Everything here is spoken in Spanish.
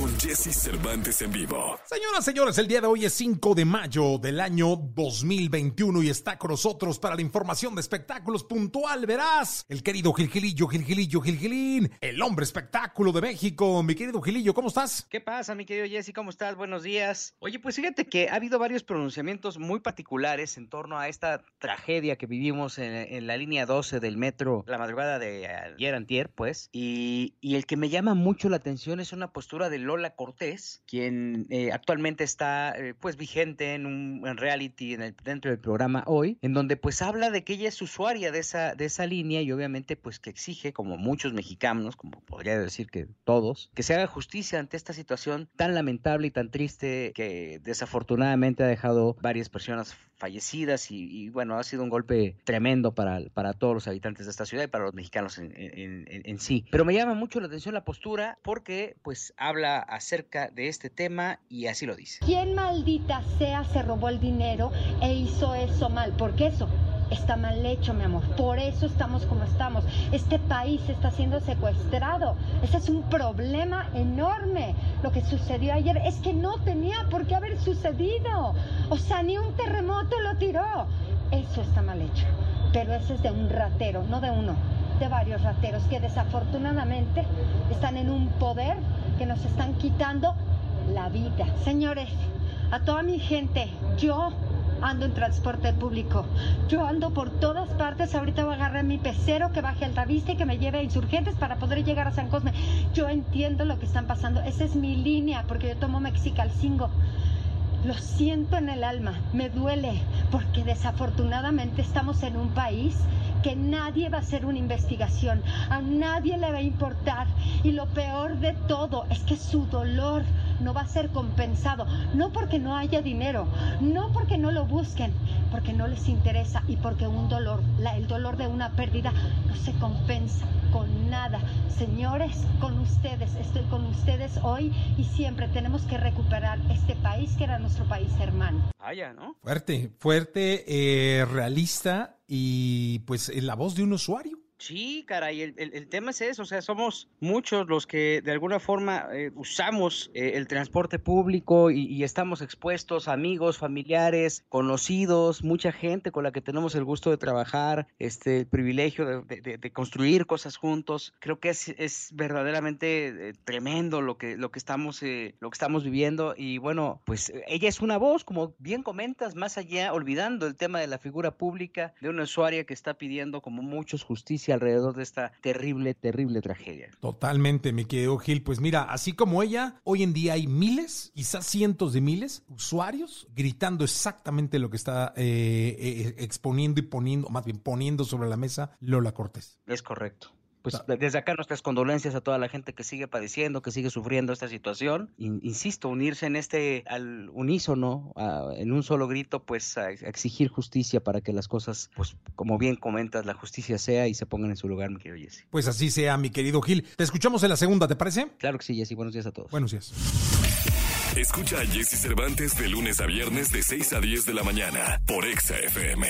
con Jesse Cervantes en vivo. Señoras, señores, el día de hoy es 5 de mayo del año 2021 y está con nosotros para la información de espectáculos puntual, verás, el querido Gilgilillo, Gilgilillo, Gilgilín, el hombre espectáculo de México. Mi querido Gilillo, ¿cómo estás? ¿Qué pasa, mi querido Jesse? ¿Cómo estás? Buenos días. Oye, pues fíjate que ha habido varios pronunciamientos muy particulares en torno a esta tragedia que vivimos en, en la línea 12 del metro la madrugada de ayer antier, pues, y, y, el que me llama mucho la atención es una postura de Lola Cortés, quien eh, actualmente está, eh, pues, vigente en un reality en el, dentro del programa hoy, en donde, pues, habla de que ella es usuaria de esa, de esa línea y obviamente, pues, que exige, como muchos mexicanos, como podría decir que todos, que se haga justicia ante esta situación tan lamentable y tan triste que desafortunadamente ha dejado varias personas fallecidas y, bueno, ha sido un golpe tremendo para, para todos los habitantes de esta ciudad y para los mexicanos en, en, sí. Pero me llama mucho la atención la postura porque pues habla acerca de este tema y así lo dice. ¿Quién maldita sea se robó el dinero e hizo eso mal? Porque eso está mal hecho, mi amor. Por eso estamos como estamos. Este país está siendo secuestrado. Ese es un problema enorme. Lo que sucedió ayer es que no tenía por qué haber sucedido. O sea, ni un terremoto lo tiró. Eso está mal hecho. Pero ese es de un ratero, no de uno, de varios rateros que desafortunadamente están en un poder que nos están quitando la vida. Señores, a toda mi gente, yo ando en transporte público. Yo ando por todas partes. Ahorita voy a agarrar mi pecero que baje al Vista y que me lleve a insurgentes para poder llegar a San Cosme. Yo entiendo lo que están pasando. Esa es mi línea porque yo tomo Mexicalcingo. Lo siento en el alma, me duele, porque desafortunadamente estamos en un país que nadie va a hacer una investigación, a nadie le va a importar. Y lo peor de todo es que su dolor no va a ser compensado, no porque no haya dinero, no porque no lo busquen, porque no les interesa y porque un dolor, la, el dolor de una pérdida no se compensa con nada. Señores, con ustedes, estoy con ustedes hoy y siempre tenemos que recuperar este país que era nuestro país hermano. Vaya, ¿no? Fuerte, fuerte, eh, realista y pues en la voz de un usuario. Sí, caray, el, el, el, tema es eso, o sea, somos muchos los que de alguna forma eh, usamos eh, el transporte público y, y, estamos expuestos, amigos, familiares, conocidos, mucha gente con la que tenemos el gusto de trabajar, este, el privilegio de, de, construir cosas juntos. Creo que es, es verdaderamente eh, tremendo lo que, lo, que estamos, lo que estamos viviendo y bueno, pues ella es una voz, como bien comentas, más allá, olvidando el tema de la figura pública de una usuaria que está pidiendo como muchos justicia alrededor de esta terrible, terrible tragedia. Totalmente, mi querido Gil. Pues mira, así como ella, hoy en día hay miles, quizás cientos de miles, usuarios gritando exactamente lo que está eh, eh, exponiendo y poniendo, más bien poniendo sobre la mesa Lola Cortés. Es correcto. Pues desde acá nuestras condolencias a toda la gente que sigue padeciendo, que sigue sufriendo esta situación. Insisto, unirse en este al unísono, a, en un solo grito, pues a, a, exigir justicia para que las cosas, pues como bien comentas, la justicia sea y se pongan en su lugar, mi querido Jesse. Pues así sea, mi querido Gil. Te escuchamos en la segunda, ¿te parece? Claro que sí, Jesse. Buenos días a todos. Buenos días. Escucha a Jesse Cervantes de lunes a viernes de 6 a 10 de la mañana por Exa FM.